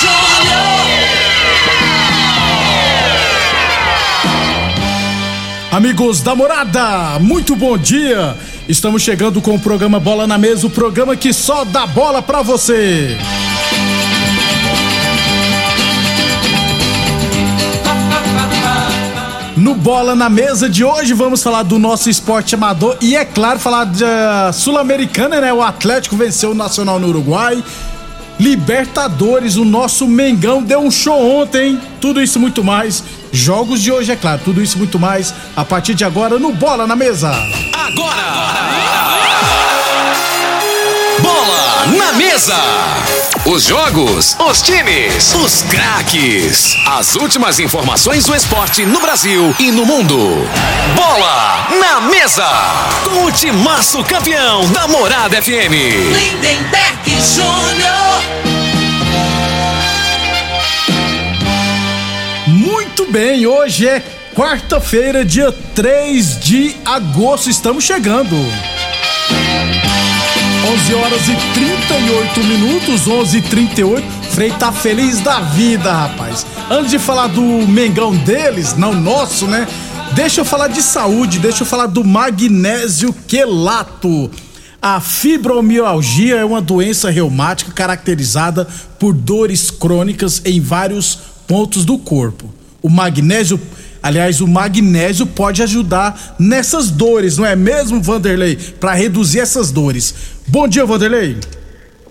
Júnior. Amigos da morada, muito bom dia! Estamos chegando com o programa Bola na Mesa o programa que só dá bola pra você. No Bola na Mesa de hoje vamos falar do nosso esporte amador e, é claro, falar da Sul-Americana, né? O Atlético venceu o Nacional no Uruguai. Libertadores, o nosso Mengão deu um show ontem. Tudo isso e muito mais. Jogos de hoje, é claro, tudo isso e muito mais a partir de agora no Bola na Mesa. Bola na mesa. Os jogos, os times, os craques. As últimas informações do esporte no Brasil e no mundo. Bola na mesa. Com o timaço campeão da Morada FM. Lindenberg Júnior. Bem, hoje é quarta-feira, dia 3 de agosto. Estamos chegando. 11 horas e 38 minutos, 11 e 38. Frei tá feliz da vida, rapaz. Antes de falar do Mengão deles, não nosso, né? Deixa eu falar de saúde, deixa eu falar do magnésio quelato. A fibromialgia é uma doença reumática caracterizada por dores crônicas em vários pontos do corpo. O magnésio, aliás, o magnésio pode ajudar nessas dores, não é mesmo, Vanderlei? Para reduzir essas dores. Bom dia, Vanderlei.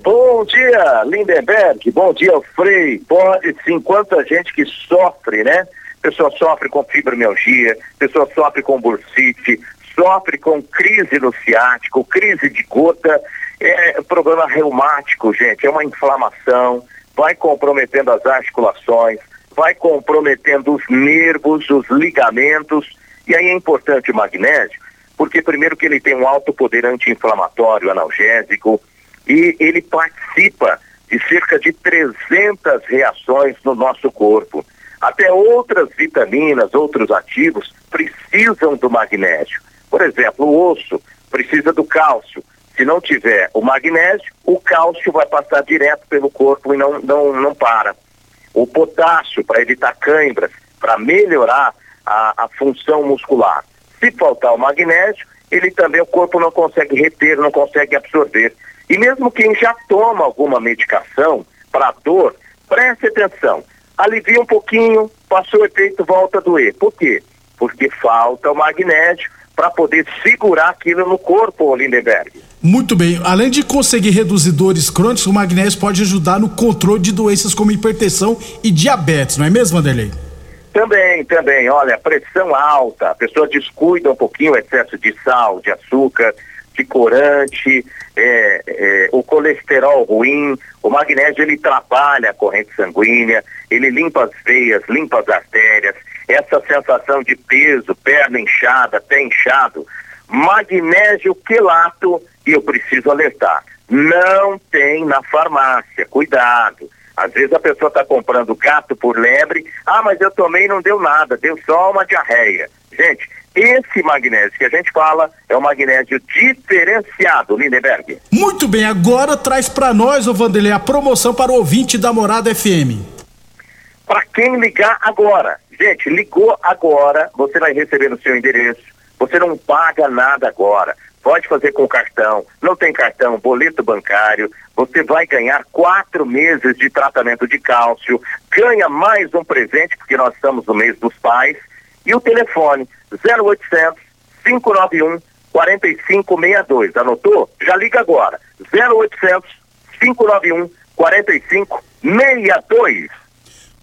Bom dia, Lindenberg. Bom dia, Frei. Pode sim, quanta gente que sofre, né? Pessoa sofre com fibromialgia, pessoa sofre com bursite, sofre com crise no ciático, crise de gota, é problema reumático, gente, é uma inflamação, vai comprometendo as articulações, vai comprometendo os nervos, os ligamentos, e aí é importante o magnésio, porque primeiro que ele tem um alto poder anti-inflamatório, analgésico, e ele participa de cerca de 300 reações no nosso corpo. Até outras vitaminas, outros ativos precisam do magnésio. Por exemplo, o osso precisa do cálcio. Se não tiver o magnésio, o cálcio vai passar direto pelo corpo e não, não, não para. O potássio, para evitar câimbras, para melhorar a, a função muscular. Se faltar o magnésio, ele também o corpo não consegue reter, não consegue absorver. E mesmo quem já toma alguma medicação para dor, preste atenção. Alivia um pouquinho, passou o efeito, volta a doer. Por quê? Porque falta o magnésio para poder segurar aquilo no corpo, Lindenberg. Muito bem. Além de conseguir reduzir dores crônicas, o magnésio pode ajudar no controle de doenças como hipertensão e diabetes, não é mesmo, Vanderlei? Também, também. Olha, pressão alta, a pessoa descuida um pouquinho o excesso de sal, de açúcar, de corante, é, é, o colesterol ruim, o magnésio ele trabalha a corrente sanguínea, ele limpa as veias, limpa as artérias, essa sensação de peso, perna inchada, pé inchado, magnésio quelato, e eu preciso alertar, não tem na farmácia, cuidado. Às vezes a pessoa está comprando gato por lebre, ah, mas eu tomei e não deu nada, deu só uma diarreia. Gente, Esse magnésio que a gente fala é o magnésio diferenciado, Lindenberg. Muito bem, agora traz pra nós, ô Vanderlei, a promoção para o ouvinte da Morada FM. Para quem ligar agora, gente, ligou agora, você vai receber no seu endereço. Você não paga nada agora. Pode fazer com cartão, não tem cartão, boleto bancário. Você vai ganhar quatro meses de tratamento de cálcio, ganha mais um presente, porque nós estamos no mês dos pais. E o telefone 0800 591 4562. Anotou? Já liga agora. 0800 591 4562.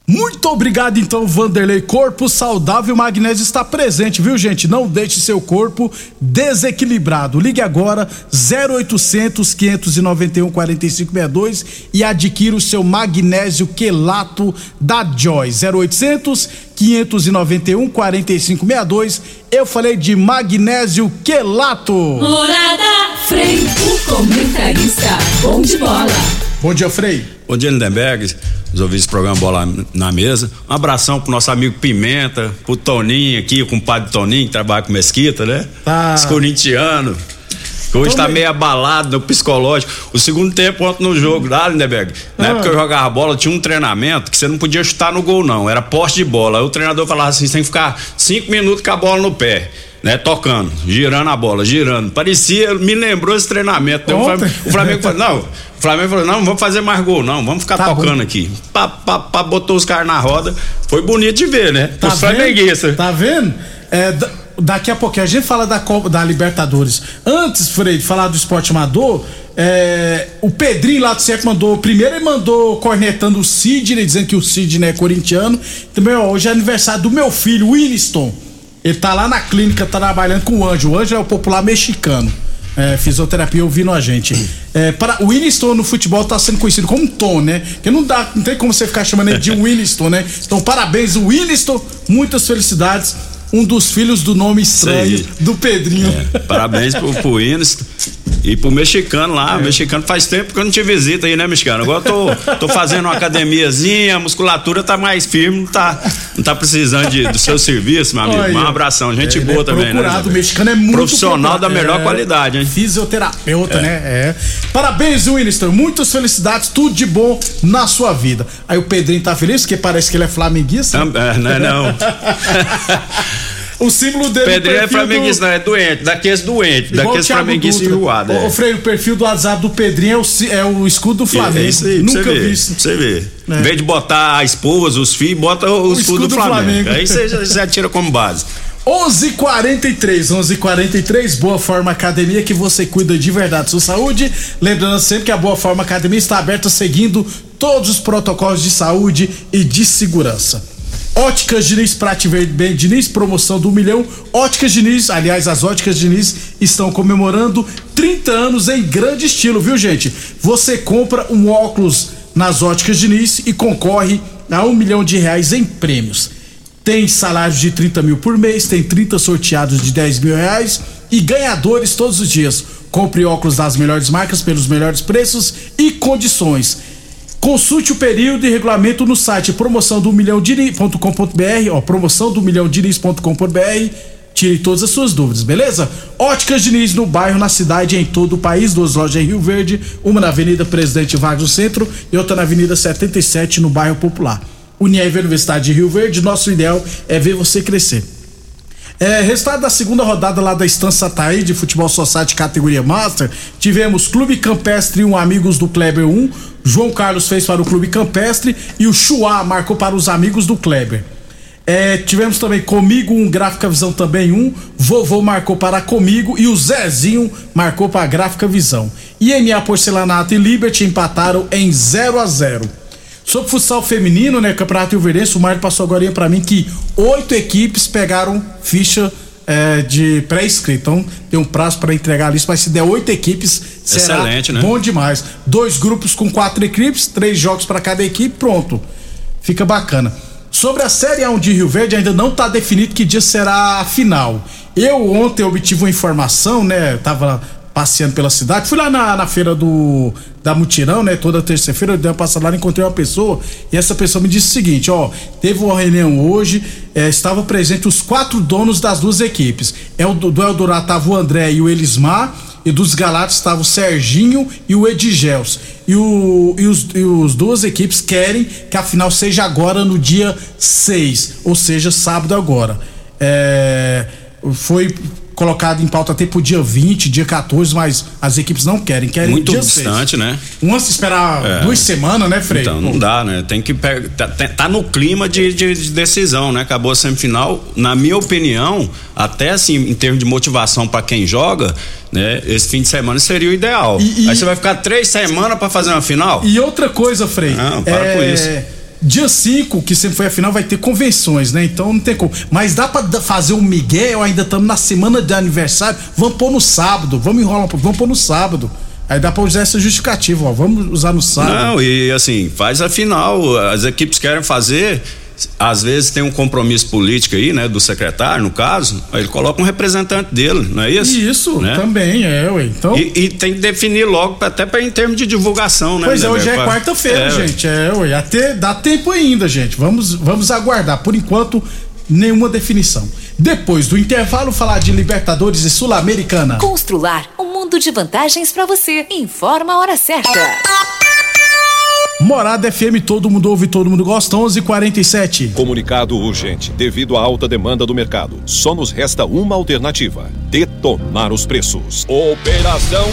Muito obrigado, então, Vanderlei. Corpo saudável, magnésio está presente, viu, gente? Não deixe seu corpo desequilibrado. Ligue agora, 0800 591 4562 e adquira o seu magnésio quelato da Joy. 0800 591 4562. Eu falei de magnésio quelato. Morada Frei, o comentarista bom de bola. Bom dia, Frei. Bom dia, Lindenberg. Os ouvintes do programa Bola na Mesa. Um abração pro nosso amigo Pimenta, pro Toninho aqui, com o padre Toninho, que trabalha com Mesquita, né? Tá. Os corintianos. Que hoje tá meio abalado no psicológico. O segundo tempo ontem no jogo lá, Lindenberg. Na Ah. época que eu jogava bola, tinha um treinamento que você não podia chutar no gol, não. Era poste de bola. Aí o treinador falava assim: você tem que ficar cinco minutos com a bola no pé. Né, tocando, girando a bola, girando. Parecia, me lembrou esse treinamento. O. Flamengo- o Flamengo falou: não, o Flamengo falou: não, não vamos fazer mais gol, não, vamos ficar Tá tocando bom. aqui. Pá, pá, pá, botou os caras na roda. Foi bonito de ver, né? Tá os flamenguistas. Tá vendo? É, da- daqui a pouquinho a gente fala da Copa da Libertadores. Antes, Frei, de falar do esporte amador, é, o Pedrinho lá do CF mandou. Primeiro ele mandou cornetando o Sidney, dizendo que o Sidney é corintiano. Também, ó, hoje é aniversário do meu filho, Winston. Ele tá lá na clínica trabalhando com o Anjo. O Anjo é o popular mexicano. É, fisioterapia ouvindo a gente. É, para, o Winston no futebol tá sendo conhecido como Tom, né? Porque não dá, não tem como você ficar chamando ele de Winston, né? Então, parabéns, o Winston, muitas felicidades. Um dos filhos do nome estranho do Pedrinho. É, parabéns pro, pro Ines e pro mexicano lá. É. Mexicano faz tempo que eu não te visita aí, né, mexicano? Agora eu tô, tô fazendo uma academiazinha, a musculatura tá mais firme, não tá, não tá precisando de, do seu serviço, meu amigo. Olha. Um abração, gente Ele boa é também, né? procurado, o mexicano é muito Profissional da melhor É, qualidade, hein? Fisioterapeuta, né? É. Parabéns, Winston. Muitas felicidades, tudo de bom na sua vida. Aí o Pedrinho tá feliz, porque parece que ele é flamenguista. Tam- é, não é não. O símbolo dele Pedrinho o é perfil do- flamenguista, não, é doente, daqueles doentes, o daqueles flamenguistas enjoados. Ô, ô, Freire, o perfil do WhatsApp do Pedrinho é o, é o escudo do Flamengo. É isso aí, Nunca você vi isso. você ver. É. Em vez de botar a esposa, os filhos, bota o, escudo, do Flamengo. Aí você já, já tira como base. 11:43, 11:43, Boa Forma Academia que você cuida de verdade da sua saúde. Lembrando sempre que a Boa Forma Academia está aberta seguindo todos os protocolos de saúde e de segurança. Óticas Diniz, Prate Verde Bem Diniz, promoção do milhão. Óticas Diniz, aliás, as Óticas Diniz estão comemorando 30 anos em grande estilo, viu, gente? Você compra um óculos nas Óticas Diniz e concorre a um milhão de reais em prêmios. Tem salários de 30 mil por mês, tem 30 sorteados de 10 mil reais e ganhadores todos os dias. Compre óculos das melhores marcas pelos melhores preços e condições. Consulte o período e regulamento no site promoção do milhão ó, promoção do milhão Tire todas as suas dúvidas, beleza? Óticas Diniz no bairro, na cidade, em todo o país. Duas lojas em Rio Verde, uma na Avenida Presidente Vargas no centro e outra na Avenida 77 no bairro Popular. Unieve Universidade de Rio Verde, nosso ideal é ver você crescer. É, resultado da segunda rodada lá da Estância Taí de Futebol Society categoria Master, tivemos Clube Campestre 1, Amigos do Kleber 1, João Carlos fez para o Clube Campestre e o Chuá marcou para os Amigos do Kleber. É, tivemos também Comigo um, Gráfica Visão também um, Vovô marcou para Comigo e o Zezinho marcou para a Gráfica Visão. IMA Porcelanato e Liberty empataram em 0 a 0 Sobre futsal feminino, né, Campeonato Rio Verdense, o Mário passou agora pra mim que oito equipes pegaram ficha é, de pré-inscrito. Então tem um prazo para entregar a lista, mas se der oito equipes, será Excelente, né? bom demais. Dois grupos com quatro equipes, três jogos para cada equipe, pronto. Fica bacana. Sobre a Série A1 de Rio Verde, ainda não está definido que dia será a final. Eu ontem obtive uma informação, né? Tava passeando pela cidade. Fui lá na, na feira do da Mutirão, né? Toda terça-feira eu dei uma passada lá, encontrei uma pessoa e essa pessoa me disse o seguinte: ó, teve uma reunião hoje, é, estava presente os quatro donos das duas equipes. É o do, do Eldorado tava o André e o Elismar. E dos Galatas estava o Serginho e o Edgels. E, o, e, os, e os duas equipes querem que a final seja agora no dia 6, ou seja, sábado agora. É, foi colocado em pauta até pro dia 20, dia 14, mas as equipes não querem, querem Muito distante, 6. né? Uma se esperar É. duas semanas, né, Frei? Então, não dá, né? Tem que pegar. Tá, tá- no clima de, de- de decisão, né? Acabou a semifinal. Na minha opinião, até assim, em termos de motivação pra quem joga, né? Esse fim de semana seria o ideal. E- e- Aí você vai ficar três semanas pra fazer uma final? E outra coisa, Frei. Não, para com isso. Dia 5, que sempre foi a final, vai ter convenções, né? Então não tem como. Mas dá pra da- fazer um Miguel, ainda estamos na semana de aniversário. Vamos pôr no sábado, vamos enrolar vamos pôr no sábado. Aí dá pra usar essa justificativa, ó. Vamos usar no sábado. Não, e assim, faz a final. As equipes querem fazer. Às vezes tem um compromisso político aí, né? Do secretário, no caso. Aí ele coloca um representante dele, não é isso? Isso, né? também, é, ué. Então. E, e tem que definir logo, até pra, em termos de divulgação, né? Pois é, né, hoje é pra- quarta-feira, É, gente. É, ué. Até dá tempo ainda, gente. Vamos, vamos aguardar. Por enquanto, nenhuma definição. Depois do intervalo, falar de Libertadores e Sul-Americana. Constrular um mundo de vantagens pra você. Informa a hora certa. Morada FM, todo mundo ouve, todo mundo gosta, 11:47. Comunicado urgente. Devido à alta demanda do mercado, só nos resta uma alternativa: detonar os preços. Operação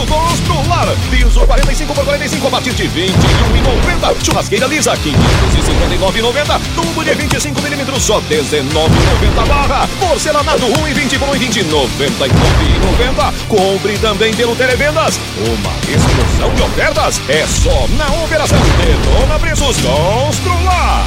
Detona Preço Constrular. Piso 45 por 45 a partir de 21,90. Churrasqueira lisa 559,90. Tubo de 25 milímetros só 19,90 barra. Porcelanato 1,20 por 1,20 99,90. Compre também pelo Televendas. Uma explosão de ofertas é só na Operação Detona Preços Constrular.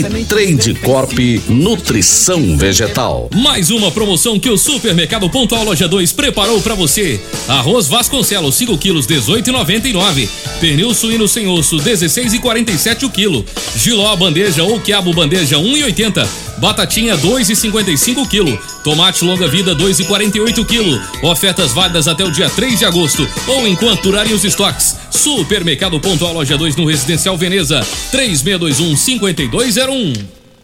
Trade Corp Nutrição Vegetal. Mais uma promoção que o Supermercado Pontual Loja 2 preparou pra você. Arroz Vasconcelos 5 quilos 18,99. Pernil suíno sem osso 16,47 o quilo. Giló bandeja ou quiabo bandeja 1,80. Batatinha 2,55 quilo. Tomate longa vida 2,48 quilo. Ofertas válidas até o dia 3 de agosto ou enquanto durarem os estoques. Supermercado Pontual Loja 2 no Residencial Veneza 3621 5201.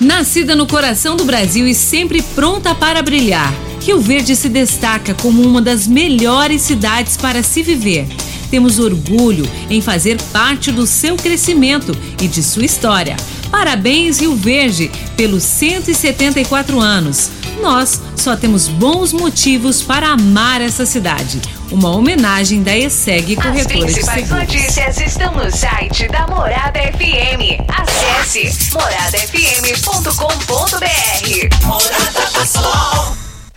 Nascida no coração do Brasil e sempre pronta para brilhar, Rio Verde se destaca como uma das melhores cidades para se viver. Temos orgulho em fazer parte do seu crescimento e de sua história. Parabéns, Rio Verde, pelos 174 anos. Nós só temos bons motivos para amar essa cidade. Uma homenagem da ESEG As Corretora de principais Seguros. notícias estão no site da Morada FM. Acesse moradafm.com.br. Morada Sol.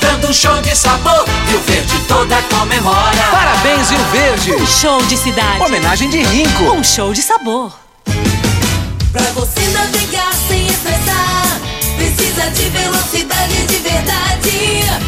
dando um show de sabor. Rio Verde toda comemora. Parabéns, Rio Verde. Um show de cidade. Homenagem de Rinco. Um show de sabor. Pra você navegar sem estressar, precisa de velocidade de verdade.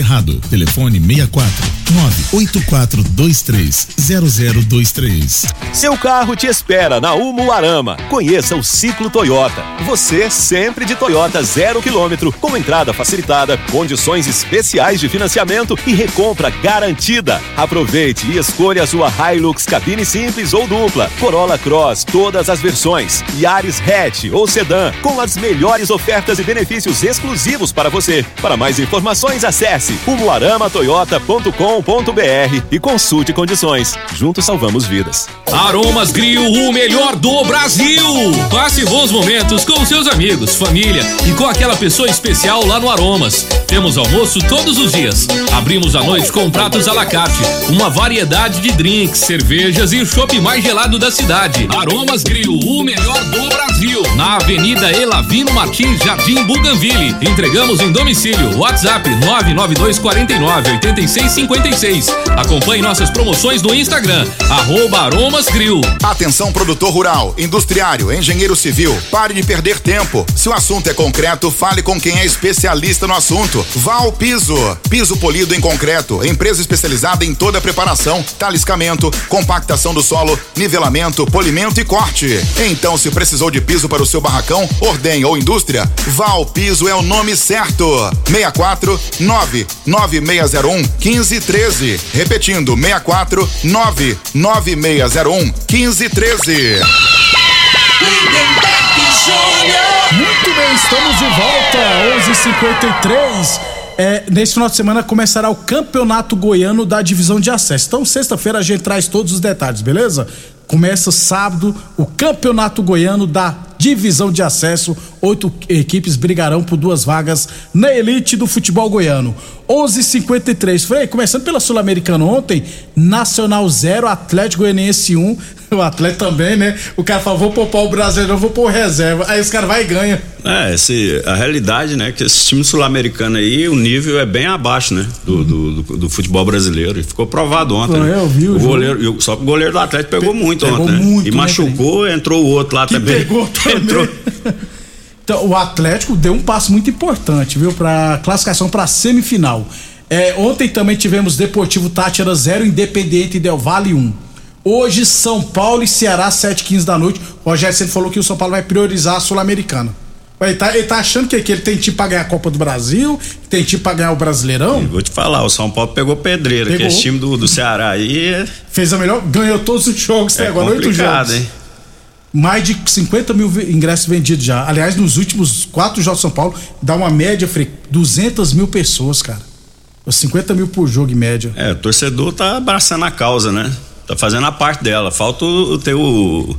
Telefone 64 98423 0023. Seu carro te espera na Umuarama. Conheça o Ciclo Toyota. Você sempre de Toyota zero quilômetro, com entrada facilitada, condições especiais de financiamento e recompra garantida. Aproveite e escolha a sua Hilux cabine simples ou dupla, Corolla Cross, todas as versões, Yaris Hatch ou Sedan, com as melhores ofertas e benefícios exclusivos para você. Para mais informações, acesse umuaramatoyota.com.br e consulte condições. Juntos salvamos vidas. Aromas Grill, o melhor do Brasil. Passe bons momentos com seus amigos, família e com aquela pessoa especial lá no Aromas. Temos almoço todos os dias. Abrimos à noite com pratos à la carte, uma variedade de drinks, cervejas e o chopp mais gelado da cidade. Aromas Grill, o melhor do Brasil. Na Avenida Elavino Martins, Jardim Buganville. Entregamos em domicílio. WhatsApp 99249 8656. Acompanhe nossas promoções no Instagram, arroba Aromas Grill. Atenção produtor rural, industriário, engenheiro civil, pare de perder tempo. Se o assunto é concreto, fale com quem é especialista no assunto. Vá ao Piso. Piso polido em concreto, empresa especializada em toda a preparação, taliscamento, compactação do solo, nivelamento, polimento e corte. Então, se precisou de piso para o seu barracão, ordem ou indústria, vá ao Piso é o nome certo. 64 99601 1513. Repetindo, 64 99601 1513. Muito bem, estamos de volta, 11:53. É, neste final de semana começará o Campeonato Goiano da Divisão de Acesso. Então, sexta-feira a gente traz todos os detalhes, beleza? Começa sábado o Campeonato Goiano da Divisão de Acesso. Oito equipes brigarão por duas vagas na elite do futebol goiano. 11:53. Frei, começando pela Sul-Americana ontem, Nacional 0, Atlético Goianiense 1. O Atlético também, né? O cara falou: vou poupar o brasileiro, vou pôr reserva. Aí os caras vai e ganha. É, esse, a realidade, né, que esse time sul-americano aí, o nível é bem abaixo, né, do, do, do, do futebol brasileiro. E ficou provado ontem. Foi, né? eu vi o goleiro, Só que o goleiro do Atlético pegou muito pegou ontem, né? muito, E né, machucou, entrou o outro lá Que também. pegou. Entrou. Então, o Atlético deu um passo muito importante, viu? Pra classificação pra semifinal. É, ontem também tivemos Deportivo Tátira 0, Independiente Del Vale 1. Hoje, São Paulo e Ceará, 7h15 da noite. O Rogério sempre falou que o São Paulo vai priorizar a Sul-Americana. Ele tá, ele tá achando que, que ele tem time pra ganhar a Copa do Brasil, que tem time pra ganhar o Brasileirão. Vou te falar, o São Paulo pegou pedreira, Pegou. que esse time do, do Ceará aí é, Fez a melhor, ganhou todos os jogos até é agora, oito jogos. hein? Mais de 50 mil ingressos vendidos já. Aliás, nos últimos quatro jogos de São Paulo, dá uma média, Frei, 200 mil pessoas, cara. 50 mil por jogo em média. É, o torcedor tá abraçando a causa, né? Tá fazendo a parte dela. Falta o, ter o,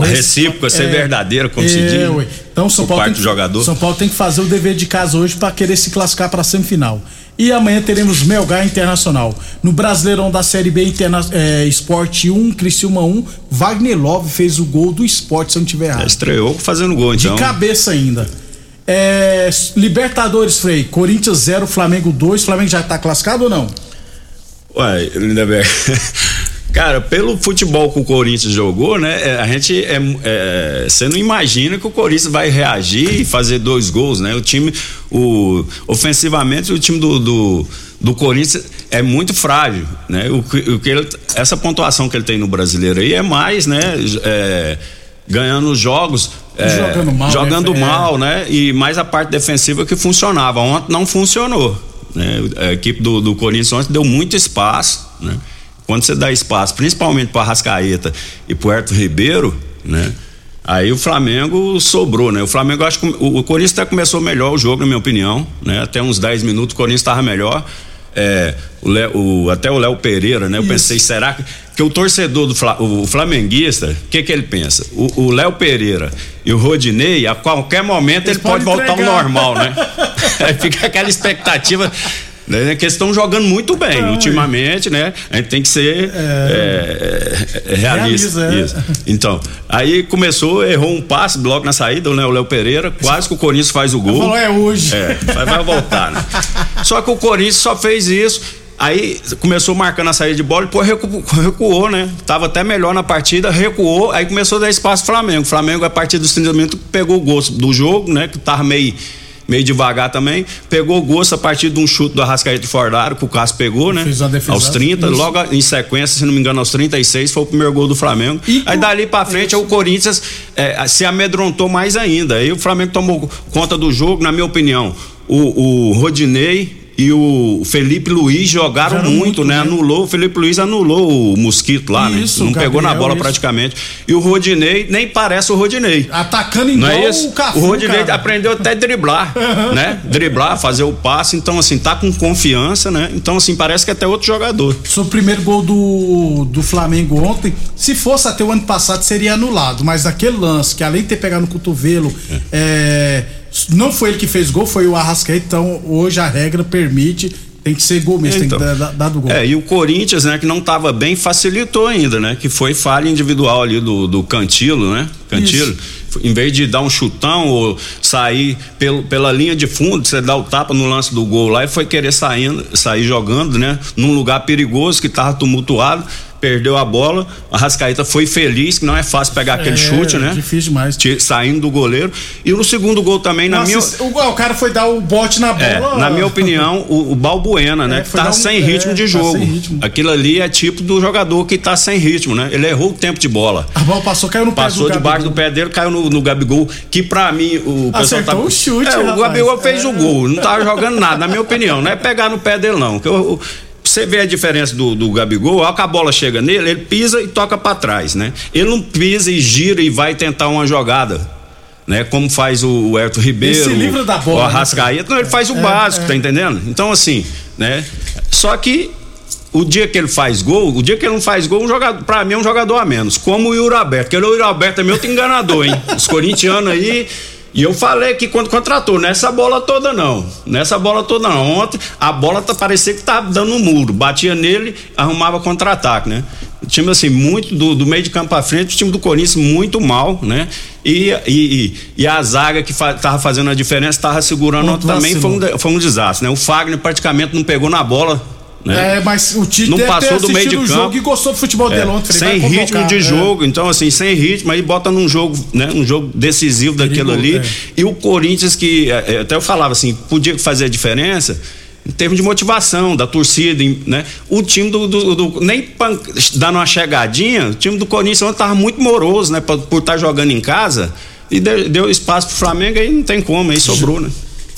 a recíproca, ser é, verdadeira, como se é, diz. ué. Então, São Paulo, tem, do jogador. São Paulo tem que fazer o dever de casa hoje para querer se classificar para a semifinal. E amanhã teremos Melgar Internacional. No Brasileirão da Série B, Interna é, Esporte 1, Criciúma 1, Wagner Love fez o gol do esporte, se eu não tiver errado. Estreou fazendo gol, então. De cabeça ainda. É, Libertadores, Frei. Corinthians 0, Flamengo 2. Flamengo já tá classificado ou não? Ué, Lindeberg. Cara, pelo futebol que o Corinthians jogou, né? é, A gente é, é, você não imagina que o Corinthians vai reagir e fazer dois gols, né? O time, o ofensivamente o time do, do, do Corinthians é muito frágil, né? O, que- o que ele- essa pontuação que ele tem no brasileiro aí é mais, né? é, ganhando os jogos. é, Jogando mal, jogando né? Mal, né? E mais a parte defensiva que funcionava. Ontem não funcionou. né? A equipe do, do Corinthians ontem deu muito espaço, né? Quando você dá espaço, principalmente para Rascaeta e para Herto Ribeiro, né? Aí o Flamengo sobrou, né? O Flamengo, acho que o, o Corinthians até começou melhor o jogo, na minha opinião, né? Até uns 10 minutos o Corinthians estava melhor. É, o o- até o Léo Pereira, né? Eu pensei, será que. Que o torcedor do Fla- o flamenguista, o que, que ele pensa? O o Léo Pereira e o Rodinei, a qualquer momento ele pode voltar ao normal, né? Aí fica aquela expectativa. Né, que eles estão jogando muito bem ultimamente, né? A gente tem que ser é, é, realista. Realiza, é. Então, aí começou, errou um passe logo na saída, né? O Léo Pereira, quase que o Corinthians faz o gol. Falou, é hoje. É, vai, vai voltar, né? Só que o Corinthians só fez isso. Aí começou marcando a saída de bola, depois recuou, recuou, né? Tava até melhor na partida, recuou, aí começou a dar espaço pro Flamengo. O Flamengo, a partir dos 30 minutos, pegou o gosto do jogo, né? Que tava meio, meio devagar também. Pegou o gosto a partir de um chute do Arrascaeta de fora da área, que o Cássio pegou, né? Aos 30, Isso. logo em sequência, se não me engano, aos 36, foi o primeiro gol do Flamengo. aí dali pra frente, o Corinthians eh, se amedrontou mais ainda. Aí o Flamengo tomou conta do jogo, na minha opinião. O, o Rodinei e o Felipe Luiz jogaram Jogaram muito, muito né? Anulou, o Felipe Luiz anulou o mosquito lá, Isso, né? Não pegou na Gabriel, bola isso. praticamente. E o Rodinei nem parece o Rodinei. Atacando Não igual é isso? o Cafu, o Rodinei cara. aprendeu até a driblar, né? Driblar, fazer o passe, então assim, tá com confiança, né? Então assim, parece que é até outro jogador. Sobre o primeiro gol do, do Flamengo ontem, se fosse até o ano passado seria anulado, mas aquele lance que além de ter pegado no cotovelo, é, não foi ele que fez gol, foi o Arrascaeta, então hoje a regra permite, tem que ser gol mesmo, Então. tem que dar, dar- dar do gol. É, e o Corinthians, né, que não tava bem, facilitou ainda, né? Que foi falha individual ali do, do Cantilo, né? Cantilo. Em vez de dar um chutão ou sair pelo, pela linha de fundo, você dá o tapa no lance do gol lá e foi querer saindo, sair jogando, né? Num lugar perigoso que tava tumultuado, perdeu a bola. A Rascaeta foi feliz, que não é fácil pegar aquele É, chute, né? Difícil demais. Saindo do goleiro. E no segundo gol também, na Nossa, minha. esse- o, o cara foi dar o bote na É, bola. na minha opinião, o, o Balbuena, né? É, que tá um- sem é, ritmo de tá jogo. sem ritmo. Aquilo ali é tipo do jogador que tá sem ritmo, né? Ele errou o tempo de bola. A bola passou, caiu no Passou pé do debaixo do pé dele, caiu no, no Gabigol, que pra mim o pessoal Acertou tá... o chute, é, o. Gabigol fez É. o gol, não tava jogando nada, na minha opinião. Não é pegar no pé dele, não. Que eu- você vê a diferença do, do Gabigol, a hora que a bola chega nele, ele pisa e toca pra trás, né? Ele não pisa e gira e vai tentar uma jogada. Né, como faz o, o Herto Ribeiro, Ele se livra da bola, o né, Arrascaeta, não, ele faz o É, básico, é. tá entendendo? Então assim, né? Só que o dia que ele faz gol, o dia que ele não faz gol, um jogador, pra mim é um jogador a menos. Como o Yuri Alberto, que ele, o Yuri Alberto é meu enganador, hein? Os corintianos aí. E eu falei que quando contratou, nessa bola toda não. Nessa bola toda não. Ontem a bola tá parecia que tava dando um muro. Batia nele, arrumava contra-ataque, né? O time, assim, muito do, do meio de campo pra frente, o time do Corinthians muito mal, né? E, e, e, a zaga que fa, tava fazendo a diferença, tava segurando Muito também, foi um, foi um desastre, né? O Fagner praticamente não pegou na bola. Né? É, mas o Tite não passou do meio de campo. jogo e gostou do futebol dele É, ontem. Sem ritmo de é. jogo, então assim, sem ritmo, aí bota num jogo, né, um jogo decisivo daquilo ali. é. E o Corinthians que é, é, até eu falava assim, podia fazer a diferença em termos de motivação da torcida, né? O time do, do- do- nem pan- dando uma chegadinha, o time do Corinthians ontem tava muito moroso, né, por por estar jogando em casa. E deu, deu espaço pro Flamengo aí não tem como, aí sobrou, né?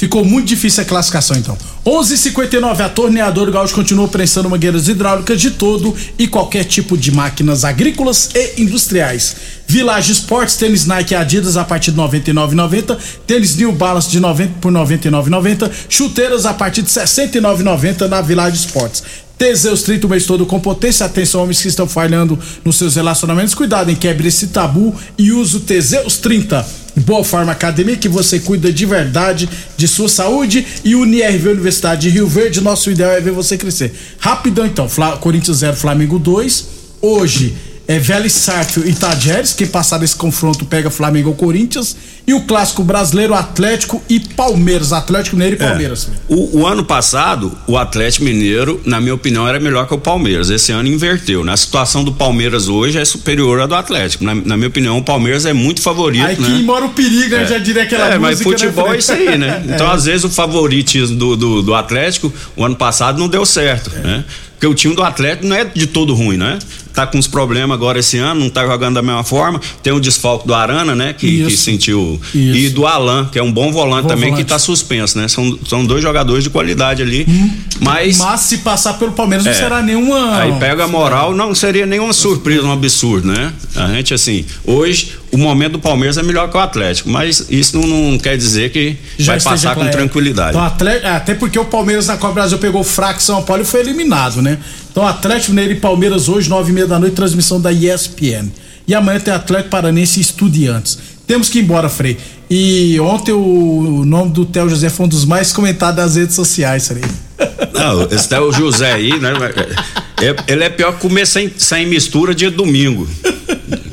Ficou muito difícil a classificação, então. 11:59 a torneadora Gaúcho continua prensando mangueiras hidráulicas de todo e qualquer tipo de máquinas agrícolas e industriais. Village Sports, tênis Nike Adidas a partir de 99,90, tênis New Balance de 90 por 99,90, chuteiras a partir de 69,90 na Village Sports. Teseus 30 o mês todo com potência. Atenção, homens que estão falhando nos seus relacionamentos. Cuidado em quebre esse tabu e use o Teseus 30. Boa Forma Academia, que você cuida de verdade de sua saúde. E Unirv Universidade de Rio Verde. Nosso ideal é ver você crescer. Rapidão então: Fla- Corinthians 0, Flamengo 2. Hoje é Vélez Sarsfield e Tajeres. Quem passar desse confronto pega Flamengo ou Corinthians. E o clássico brasileiro Atlético e Palmeiras. Atlético Mineiro e Palmeiras. O, o ano passado, o Atlético Mineiro, na minha opinião, era melhor que o Palmeiras. Esse ano inverteu. né? A situação do Palmeiras hoje é superior à do Atlético. Na, na minha opinião, o Palmeiras é muito favorito, Aí né? que mora o perigo, né? Já diria aquela é, música. mas futebol né, é isso aí, né? É. Então, às vezes, o favoritismo do, do, do Atlético, o ano passado, não deu certo, né? Porque o time do Atlético não é de todo ruim, né? Tá com uns problemas agora esse ano, não tá jogando da mesma forma. Tem o desfalque do Arana, né? Que, que sentiu. Isso. E do Alan, que é um bom volante Bom também, volante. que tá suspenso, né? São, são dois jogadores de qualidade ali. Mas. Mas se passar pelo Palmeiras, não É. será nenhuma. Aí pega a moral, não seria nenhuma surpresa, um absurdo, né? A gente, assim, hoje o momento do Palmeiras é melhor que o Atlético, mas isso não, não quer dizer que vai esteja passar com tranquilidade. Então, Atlético, até porque o Palmeiras na Copa Brasil pegou o fraco São Paulo e foi eliminado, né? Então, Atlético Mineiro e Palmeiras hoje, nove e meia da noite, transmissão da ESPN. E amanhã tem Atlético Paranense e Estudiantes. Temos que ir embora, Frei. E ontem o, o nome do Theo José foi um dos mais comentados das redes sociais, Frei. Não, esse é o José aí, né? É- ele é pior que comer sem, sem mistura dia domingo.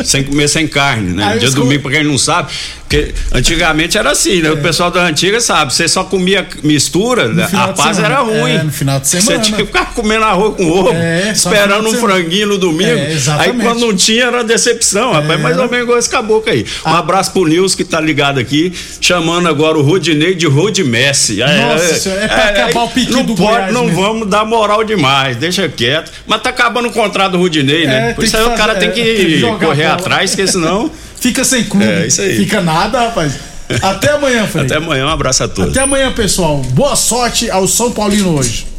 Sem comer sem carne, né? Aí dia os domingo, pra quem não sabe, porque antigamente era assim, né? O pessoal da antiga sabe, você só comia mistura, né? a paz semana. era ruim. É, no final de semana. Você tinha que ficar comendo arroz com ovo, É, esperando um franguinho no domingo. É, aí quando não tinha era decepção, rapaz. Mais ou menos igual esse caboclo aí. Um abraço pro Nils que tá ligado aqui, chamando agora o Rodinei de Rod Messi. Nossa senhora, é pra acabar o pique não do pode, Goiás não mesmo. vamos dar moral demais, deixa quieto. Mas tá acabando o contrato do Rodinei, né? É, Por isso aí o cara tem é, que, tem que jogar correr atrás, porque senão. Fica sem clube. É, isso aí. Fica nada, rapaz. Até amanhã, Frei. Até amanhã, um abraço a todos. Até amanhã, pessoal. Boa sorte ao São Paulino hoje.